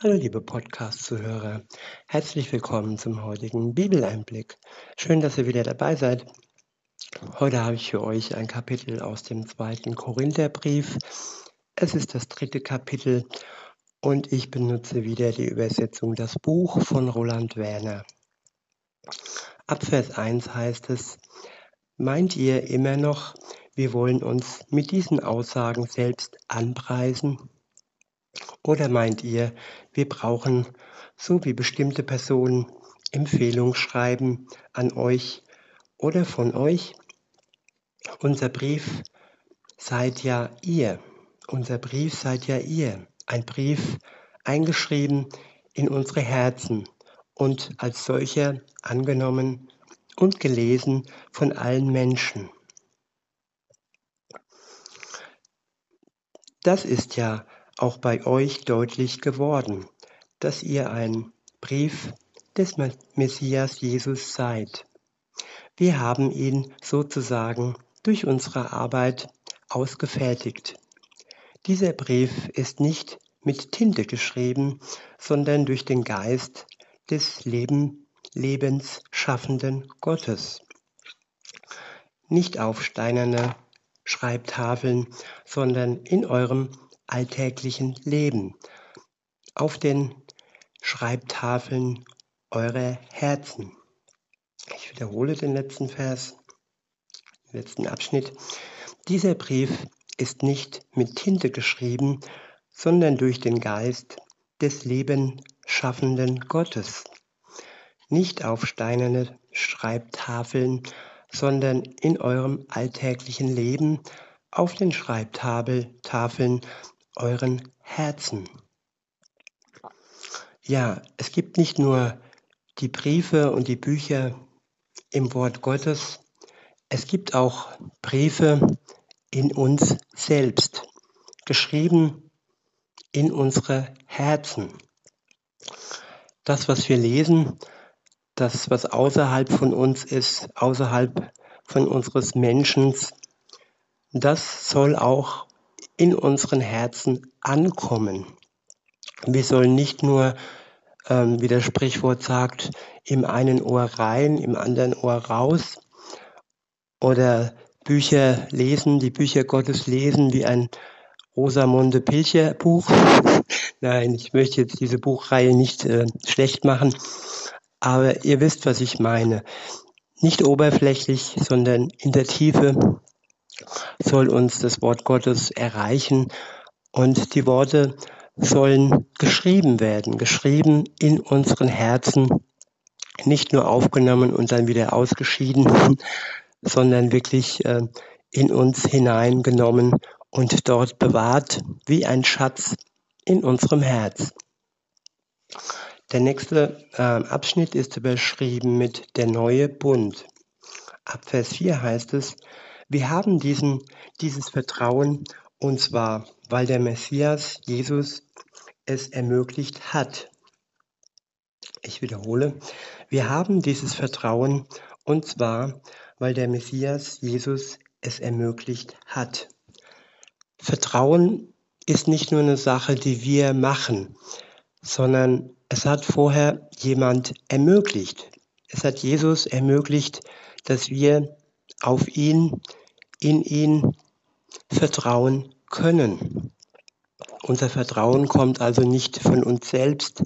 Hallo liebe Podcast-Zuhörer, herzlich willkommen zum heutigen Bibeleinblick. Schön, dass ihr wieder dabei seid. Heute habe ich für euch ein Kapitel aus dem zweiten Korintherbrief. Es ist das dritte Kapitel und ich benutze wieder die Übersetzung Das Buch von Roland Werner. Ab Vers 1 heißt es, meint ihr immer noch, wir wollen uns mit diesen Aussagen selbst anpreisen? Oder meint ihr, wir brauchen, so wie bestimmte Personen, Empfehlungsschreiben an euch oder von euch? Unser Brief seid ja ihr. Unser Brief seid ja ihr. Ein Brief eingeschrieben in unsere Herzen und als solcher angenommen und gelesen von allen Menschen. Das ist ja auch bei euch deutlich geworden, dass ihr ein Brief des Messias Jesus seid. Wir haben ihn sozusagen durch unsere Arbeit ausgefertigt. Dieser Brief ist nicht mit Tinte geschrieben, sondern durch den Geist des Leben, Lebensschaffenden Gottes. Nicht auf steinerne Schreibtafeln, sondern in eurem alltäglichen Leben, auf den Schreibtafeln eurer Herzen. Ich wiederhole den letzten Vers, den letzten Abschnitt. Dieser Brief ist nicht mit Tinte geschrieben, sondern durch den Geist des Lebenschaffenden Gottes. Nicht auf steinerne Schreibtafeln, sondern in eurem alltäglichen Leben auf den Schreibtafeln euren Herzen. Ja, es gibt nicht nur die Briefe und die Bücher im Wort Gottes, es gibt auch Briefe in uns selbst, geschrieben in unsere Herzen. Das, was wir lesen, das, was außerhalb von uns ist, außerhalb von unseres Menschen, das soll auch in unseren Herzen ankommen. Wir sollen nicht nur, ähm, wie das Sprichwort sagt, im einen Ohr rein, im anderen Ohr raus oder Bücher lesen, die Bücher Gottes lesen wie ein Rosamunde Pilcher Buch. Nein, ich möchte jetzt diese Buchreihe nicht äh, schlecht machen, aber ihr wisst, was ich meine. Nicht oberflächlich, sondern in der Tiefe soll uns das Wort Gottes erreichen und die Worte sollen geschrieben werden, geschrieben in unseren Herzen, nicht nur aufgenommen und dann wieder ausgeschieden, sondern wirklich äh, in uns hineingenommen und dort bewahrt wie ein Schatz in unserem Herz. Der nächste äh, Abschnitt ist überschrieben mit der neue Bund. Ab Vers 4 heißt es, wir haben diesen, dieses Vertrauen und zwar, weil der Messias Jesus es ermöglicht hat. Ich wiederhole, wir haben dieses Vertrauen und zwar, weil der Messias Jesus es ermöglicht hat. Vertrauen ist nicht nur eine Sache, die wir machen, sondern es hat vorher jemand ermöglicht. Es hat Jesus ermöglicht, dass wir auf ihn, in ihn vertrauen können. Unser Vertrauen kommt also nicht von uns selbst.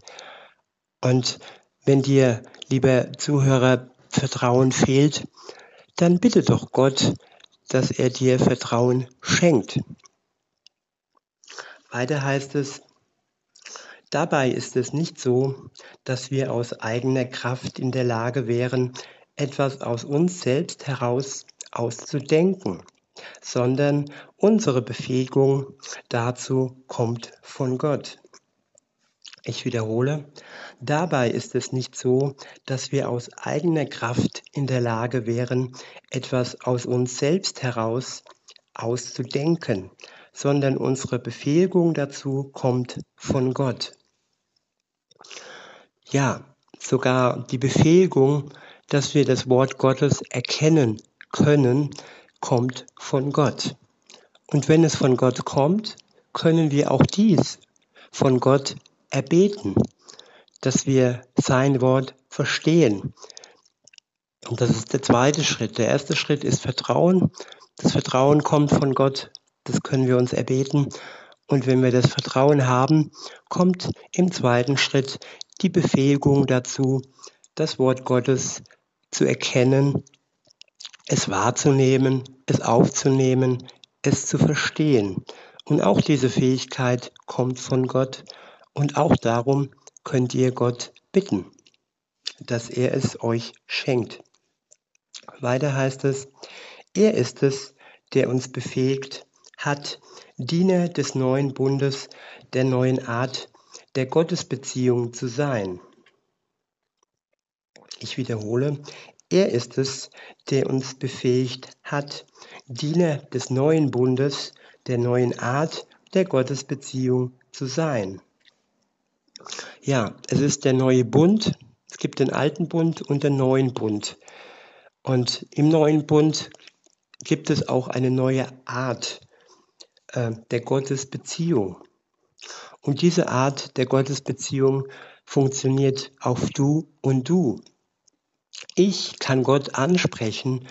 Und wenn dir, lieber Zuhörer, Vertrauen fehlt, dann bitte doch Gott, dass er dir Vertrauen schenkt. Weiter heißt es, dabei ist es nicht so, dass wir aus eigener Kraft in der Lage wären, etwas aus uns selbst heraus auszudenken, sondern unsere Befähigung dazu kommt von Gott. Ich wiederhole, dabei ist es nicht so, dass wir aus eigener Kraft in der Lage wären, etwas aus uns selbst heraus auszudenken, sondern unsere Befähigung dazu kommt von Gott. Ja, sogar die Befähigung, dass wir das Wort Gottes erkennen können, kommt von Gott. Und wenn es von Gott kommt, können wir auch dies von Gott erbeten, dass wir sein Wort verstehen. Und das ist der zweite Schritt. Der erste Schritt ist Vertrauen. Das Vertrauen kommt von Gott. Das können wir uns erbeten. Und wenn wir das Vertrauen haben, kommt im zweiten Schritt die Befähigung dazu, das Wort Gottes zu erkennen, es wahrzunehmen, es aufzunehmen, es zu verstehen. Und auch diese Fähigkeit kommt von Gott. Und auch darum könnt ihr Gott bitten, dass er es euch schenkt. Weiter heißt es, er ist es, der uns befähigt hat, Diener des neuen Bundes, der neuen Art der Gottesbeziehung zu sein. Ich wiederhole, er ist es, der uns befähigt hat, Diener des neuen Bundes, der neuen Art der Gottesbeziehung zu sein. Ja, es ist der neue Bund. Es gibt den alten Bund und den neuen Bund. Und im neuen Bund gibt es auch eine neue Art äh, der Gottesbeziehung. Und diese Art der Gottesbeziehung funktioniert auf du und du. Ich kann Gott ansprechen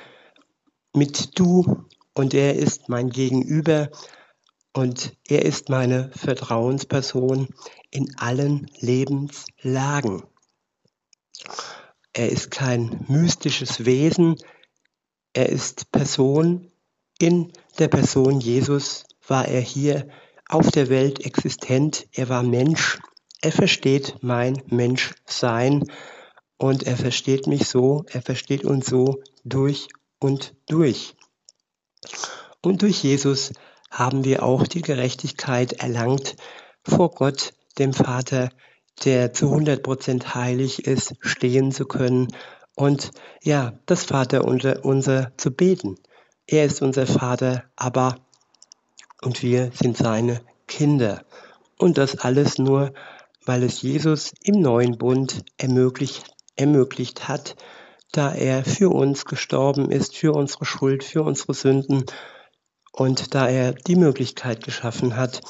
mit du und er ist mein Gegenüber und er ist meine Vertrauensperson in allen Lebenslagen. Er ist kein mystisches Wesen, er ist Person. In der Person Jesus war er hier auf der Welt existent, er war Mensch, er versteht mein Menschsein und er versteht mich so, er versteht uns so durch und durch. Und durch Jesus haben wir auch die Gerechtigkeit erlangt vor Gott, dem Vater, der zu 100 Prozent heilig ist, stehen zu können und ja, das Vater unser, unser zu beten. Er ist unser Vater, aber und wir sind seine Kinder. Und das alles nur, weil es Jesus im neuen Bund ermöglicht, ermöglicht hat, da er für uns gestorben ist, für unsere Schuld, für unsere Sünden und da er die Möglichkeit geschaffen hat,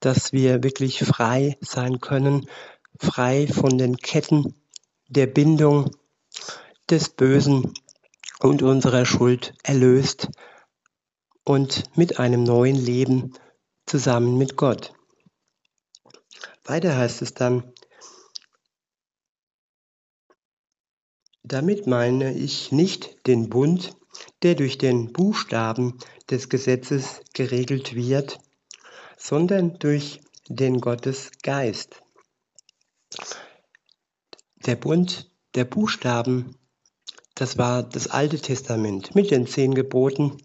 dass wir wirklich frei sein können, frei von den Ketten der Bindung des Bösen und unserer Schuld erlöst und mit einem neuen Leben zusammen mit Gott. Weiter heißt es dann, damit meine ich nicht den Bund, der durch den Buchstaben des Gesetzes geregelt wird, sondern durch den Gottesgeist. Der Bund der Buchstaben, das war das Alte Testament mit den zehn Geboten.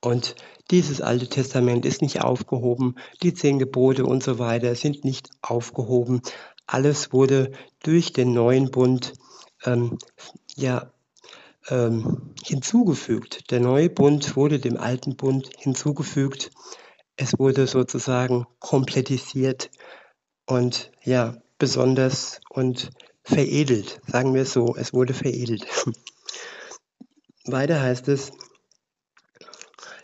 Und dieses Alte Testament ist nicht aufgehoben, die zehn Gebote und so weiter sind nicht aufgehoben. Alles wurde durch den neuen Bund ähm, ja, ähm, hinzugefügt. Der neue Bund wurde dem alten Bund hinzugefügt. Es wurde sozusagen komplettisiert und ja, besonders und veredelt, sagen wir es so, es wurde veredelt. Weiter heißt es,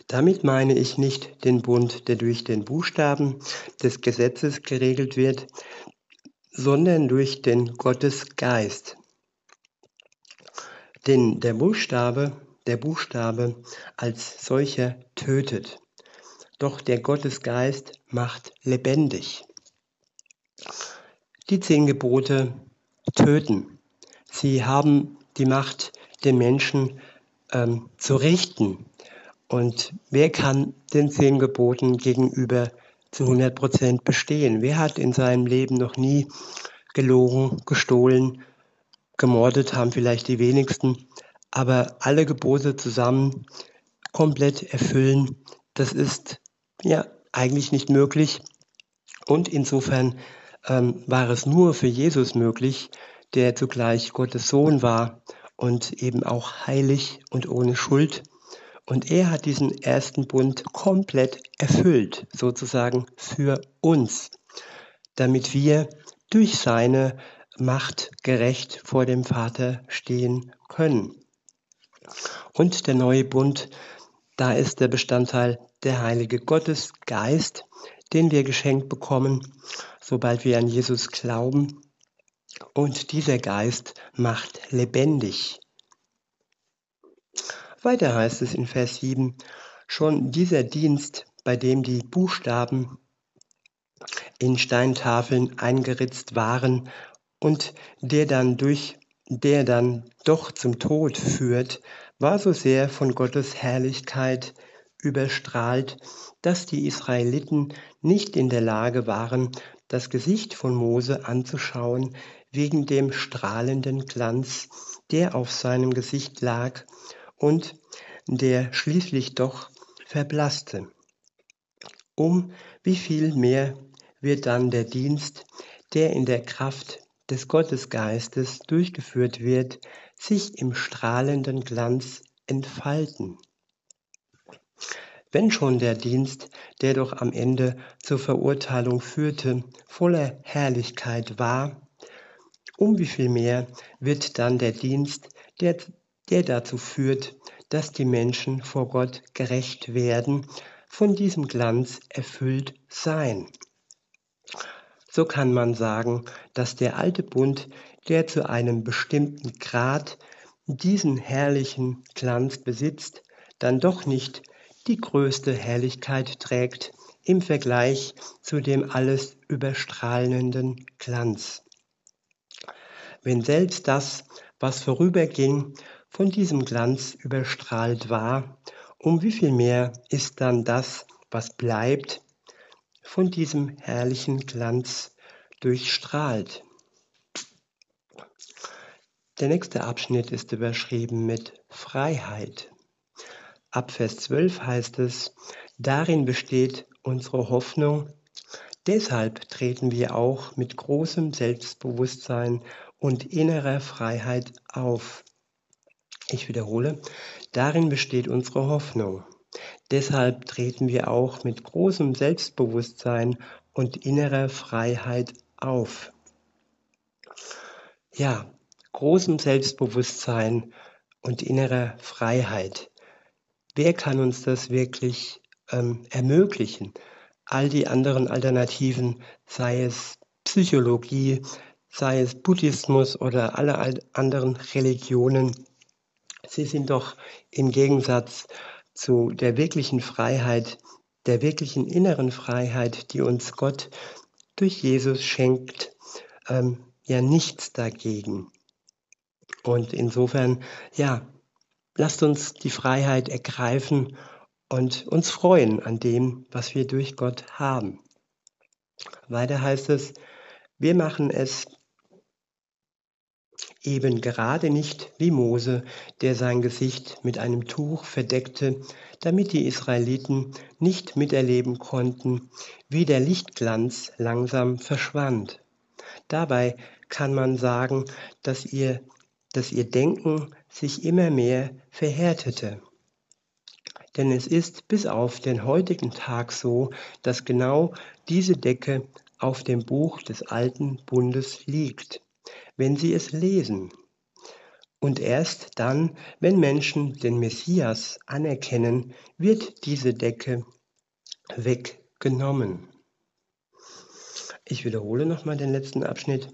damit meine ich nicht den Bund, der durch den Buchstaben des Gesetzes geregelt wird, sondern durch den Gottesgeist. Denn der Buchstabe, der Buchstabe als solcher tötet. Doch der Gottesgeist macht lebendig. Die zehn Gebote töten. Sie haben die Macht, den Menschen ähm, zu richten. Und wer kann den zehn Geboten gegenüber zu 100 Prozent bestehen? Wer hat in seinem Leben noch nie gelogen, gestohlen, gemordet haben vielleicht die wenigsten, aber alle Gebote zusammen komplett erfüllen, das ist ja eigentlich nicht möglich. Und insofern ähm, war es nur für Jesus möglich, der zugleich Gottes Sohn war und eben auch heilig und ohne Schuld. Und er hat diesen ersten Bund komplett erfüllt, sozusagen für uns, damit wir durch seine Macht gerecht vor dem Vater stehen können. Und der neue Bund, da ist der Bestandteil der Heilige Gottesgeist, den wir geschenkt bekommen, sobald wir an Jesus glauben. Und dieser Geist macht lebendig. Weiter heißt es in Vers 7, schon dieser Dienst, bei dem die Buchstaben in Steintafeln eingeritzt waren und der dann durch der dann doch zum Tod führt, war so sehr von Gottes Herrlichkeit überstrahlt, dass die Israeliten nicht in der Lage waren, das Gesicht von Mose anzuschauen, wegen dem strahlenden Glanz, der auf seinem Gesicht lag und der schließlich doch verblasste. Um wie viel mehr wird dann der Dienst, der in der Kraft des Gottesgeistes durchgeführt wird, sich im strahlenden Glanz entfalten. Wenn schon der Dienst, der doch am Ende zur Verurteilung führte, voller Herrlichkeit war, um wie viel mehr wird dann der Dienst, der, der dazu führt, dass die Menschen vor Gott gerecht werden, von diesem Glanz erfüllt sein. So kann man sagen, dass der alte Bund, der zu einem bestimmten Grad diesen herrlichen Glanz besitzt, dann doch nicht die größte Herrlichkeit trägt im Vergleich zu dem alles überstrahlenden Glanz. Wenn selbst das, was vorüberging, von diesem Glanz überstrahlt war, um wie viel mehr ist dann das, was bleibt, von diesem herrlichen Glanz durchstrahlt. Der nächste Abschnitt ist überschrieben mit Freiheit. Ab Vers 12 heißt es, darin besteht unsere Hoffnung, deshalb treten wir auch mit großem Selbstbewusstsein und innerer Freiheit auf. Ich wiederhole, darin besteht unsere Hoffnung. Deshalb treten wir auch mit großem Selbstbewusstsein und innerer Freiheit auf. Ja, großem Selbstbewusstsein und innerer Freiheit. Wer kann uns das wirklich ähm, ermöglichen? All die anderen Alternativen, sei es Psychologie, sei es Buddhismus oder alle anderen Religionen, sie sind doch im Gegensatz zu der wirklichen Freiheit, der wirklichen inneren Freiheit, die uns Gott durch Jesus schenkt, ähm, ja nichts dagegen. Und insofern, ja, lasst uns die Freiheit ergreifen und uns freuen an dem, was wir durch Gott haben. Weiter heißt es, wir machen es eben gerade nicht wie Mose, der sein Gesicht mit einem Tuch verdeckte, damit die Israeliten nicht miterleben konnten, wie der Lichtglanz langsam verschwand. Dabei kann man sagen, dass ihr, dass ihr Denken sich immer mehr verhärtete. Denn es ist bis auf den heutigen Tag so, dass genau diese Decke auf dem Buch des alten Bundes liegt wenn sie es lesen. Und erst dann, wenn Menschen den Messias anerkennen, wird diese Decke weggenommen. Ich wiederhole nochmal den letzten Abschnitt.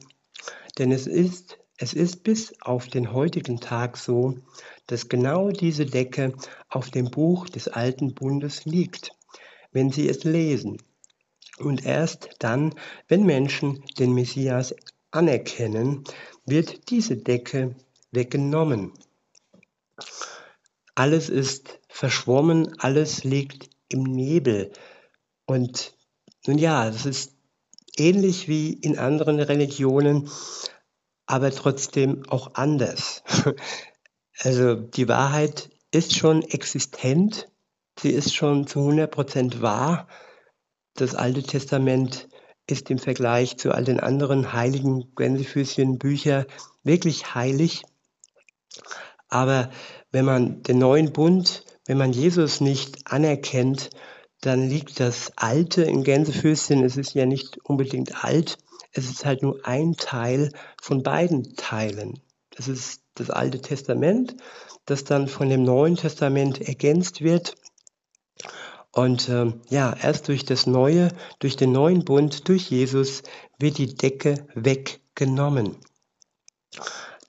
Denn es ist, es ist bis auf den heutigen Tag so, dass genau diese Decke auf dem Buch des alten Bundes liegt, wenn sie es lesen. Und erst dann, wenn Menschen den Messias anerkennen, wird diese Decke weggenommen. Alles ist verschwommen, alles liegt im Nebel. Und nun ja, es ist ähnlich wie in anderen Religionen, aber trotzdem auch anders. Also die Wahrheit ist schon existent, sie ist schon zu 100% wahr. Das Alte Testament ist im Vergleich zu all den anderen heiligen Gänsefüßchen Bücher wirklich heilig. Aber wenn man den neuen Bund, wenn man Jesus nicht anerkennt, dann liegt das Alte in Gänsefüßchen. Es ist ja nicht unbedingt alt. Es ist halt nur ein Teil von beiden Teilen. Das ist das Alte Testament, das dann von dem Neuen Testament ergänzt wird. Und äh, ja, erst durch das Neue, durch den neuen Bund, durch Jesus wird die Decke weggenommen.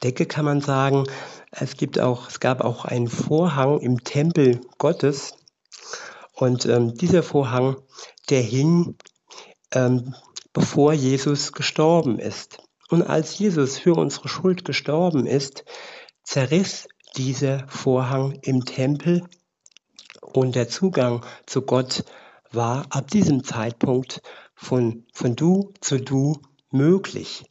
Decke kann man sagen, es gibt auch, es gab auch einen Vorhang im Tempel Gottes. Und ähm, dieser Vorhang, der hing, ähm, bevor Jesus gestorben ist. Und als Jesus für unsere Schuld gestorben ist, zerriss dieser Vorhang im Tempel und der Zugang zu Gott war ab diesem Zeitpunkt von, von du zu du möglich.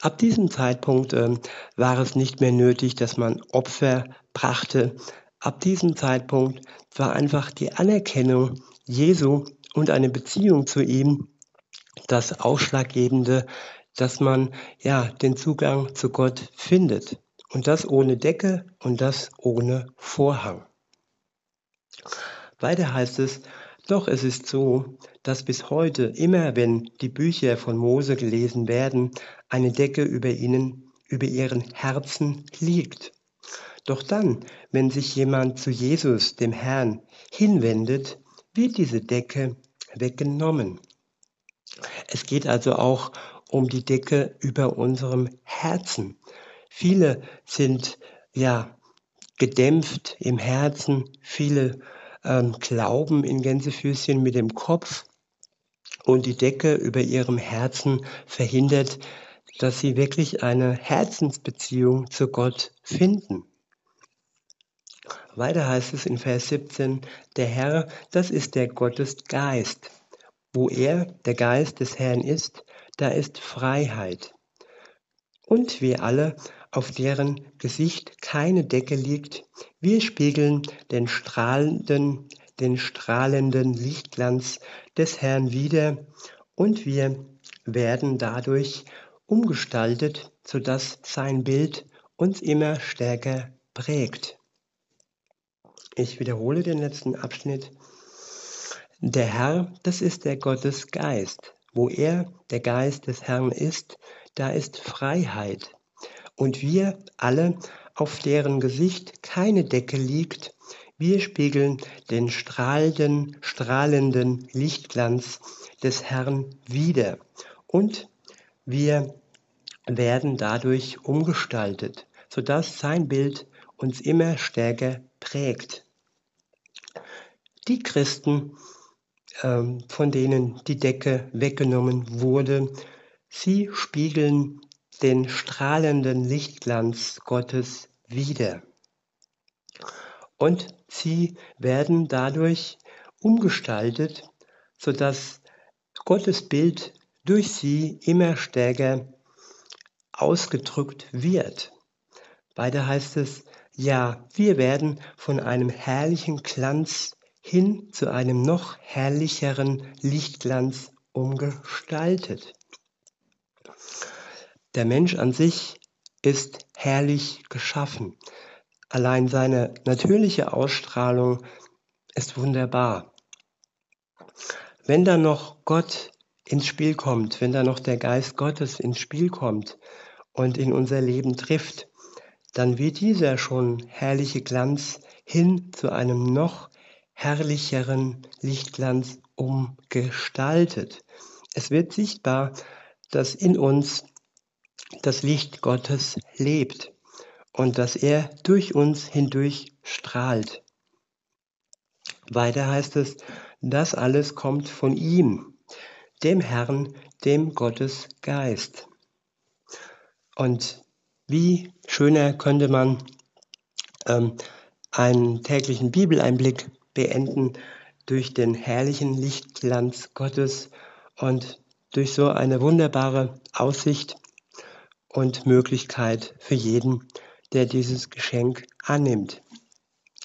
Ab diesem Zeitpunkt äh, war es nicht mehr nötig, dass man Opfer brachte. Ab diesem Zeitpunkt war einfach die Anerkennung Jesu und eine Beziehung zu ihm das Ausschlaggebende, dass man ja den Zugang zu Gott findet. Und das ohne Decke und das ohne Vorhang. Weiter heißt es, doch es ist so, dass bis heute immer, wenn die Bücher von Mose gelesen werden, eine Decke über ihnen, über ihren Herzen liegt. Doch dann, wenn sich jemand zu Jesus, dem Herrn, hinwendet, wird diese Decke weggenommen. Es geht also auch um die Decke über unserem Herzen. Viele sind ja gedämpft im Herzen, viele ähm, glauben in Gänsefüßchen mit dem Kopf und die Decke über ihrem Herzen verhindert, dass sie wirklich eine Herzensbeziehung zu Gott finden. Weiter heißt es in Vers 17, der Herr, das ist der Gottesgeist. Wo er, der Geist des Herrn ist, da ist Freiheit. Und wir alle, auf deren Gesicht keine Decke liegt, wir spiegeln den strahlenden, den strahlenden Lichtglanz des Herrn wider und wir werden dadurch umgestaltet, sodass sein Bild uns immer stärker prägt. Ich wiederhole den letzten Abschnitt. Der Herr, das ist der Gottesgeist. Wo er, der Geist des Herrn ist, da ist Freiheit. Und wir alle, auf deren Gesicht keine Decke liegt, wir spiegeln den strahlenden, strahlenden Lichtglanz des Herrn wider. Und wir werden dadurch umgestaltet, sodass sein Bild uns immer stärker prägt. Die Christen ähm, von denen die Decke weggenommen wurde. Sie spiegeln den strahlenden Lichtglanz Gottes wider. Und sie werden dadurch umgestaltet, sodass Gottes Bild durch sie immer stärker ausgedrückt wird. Weiter heißt es, ja, wir werden von einem herrlichen Glanz hin zu einem noch herrlicheren Lichtglanz umgestaltet. Der Mensch an sich ist herrlich geschaffen. Allein seine natürliche Ausstrahlung ist wunderbar. Wenn dann noch Gott ins Spiel kommt, wenn da noch der Geist Gottes ins Spiel kommt und in unser Leben trifft, dann wird dieser schon herrliche Glanz hin zu einem noch herrlicheren Lichtglanz umgestaltet. Es wird sichtbar, dass in uns das Licht Gottes lebt und dass er durch uns hindurch strahlt. Weiter heißt es, das alles kommt von ihm, dem Herrn, dem Gottes Geist. Und wie schöner könnte man ähm, einen täglichen Bibeleinblick beenden durch den herrlichen Lichtglanz Gottes und durch so eine wunderbare Aussicht und Möglichkeit für jeden, der dieses Geschenk annimmt.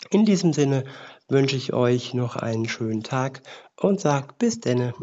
In diesem Sinne wünsche ich euch noch einen schönen Tag und sag bis denne.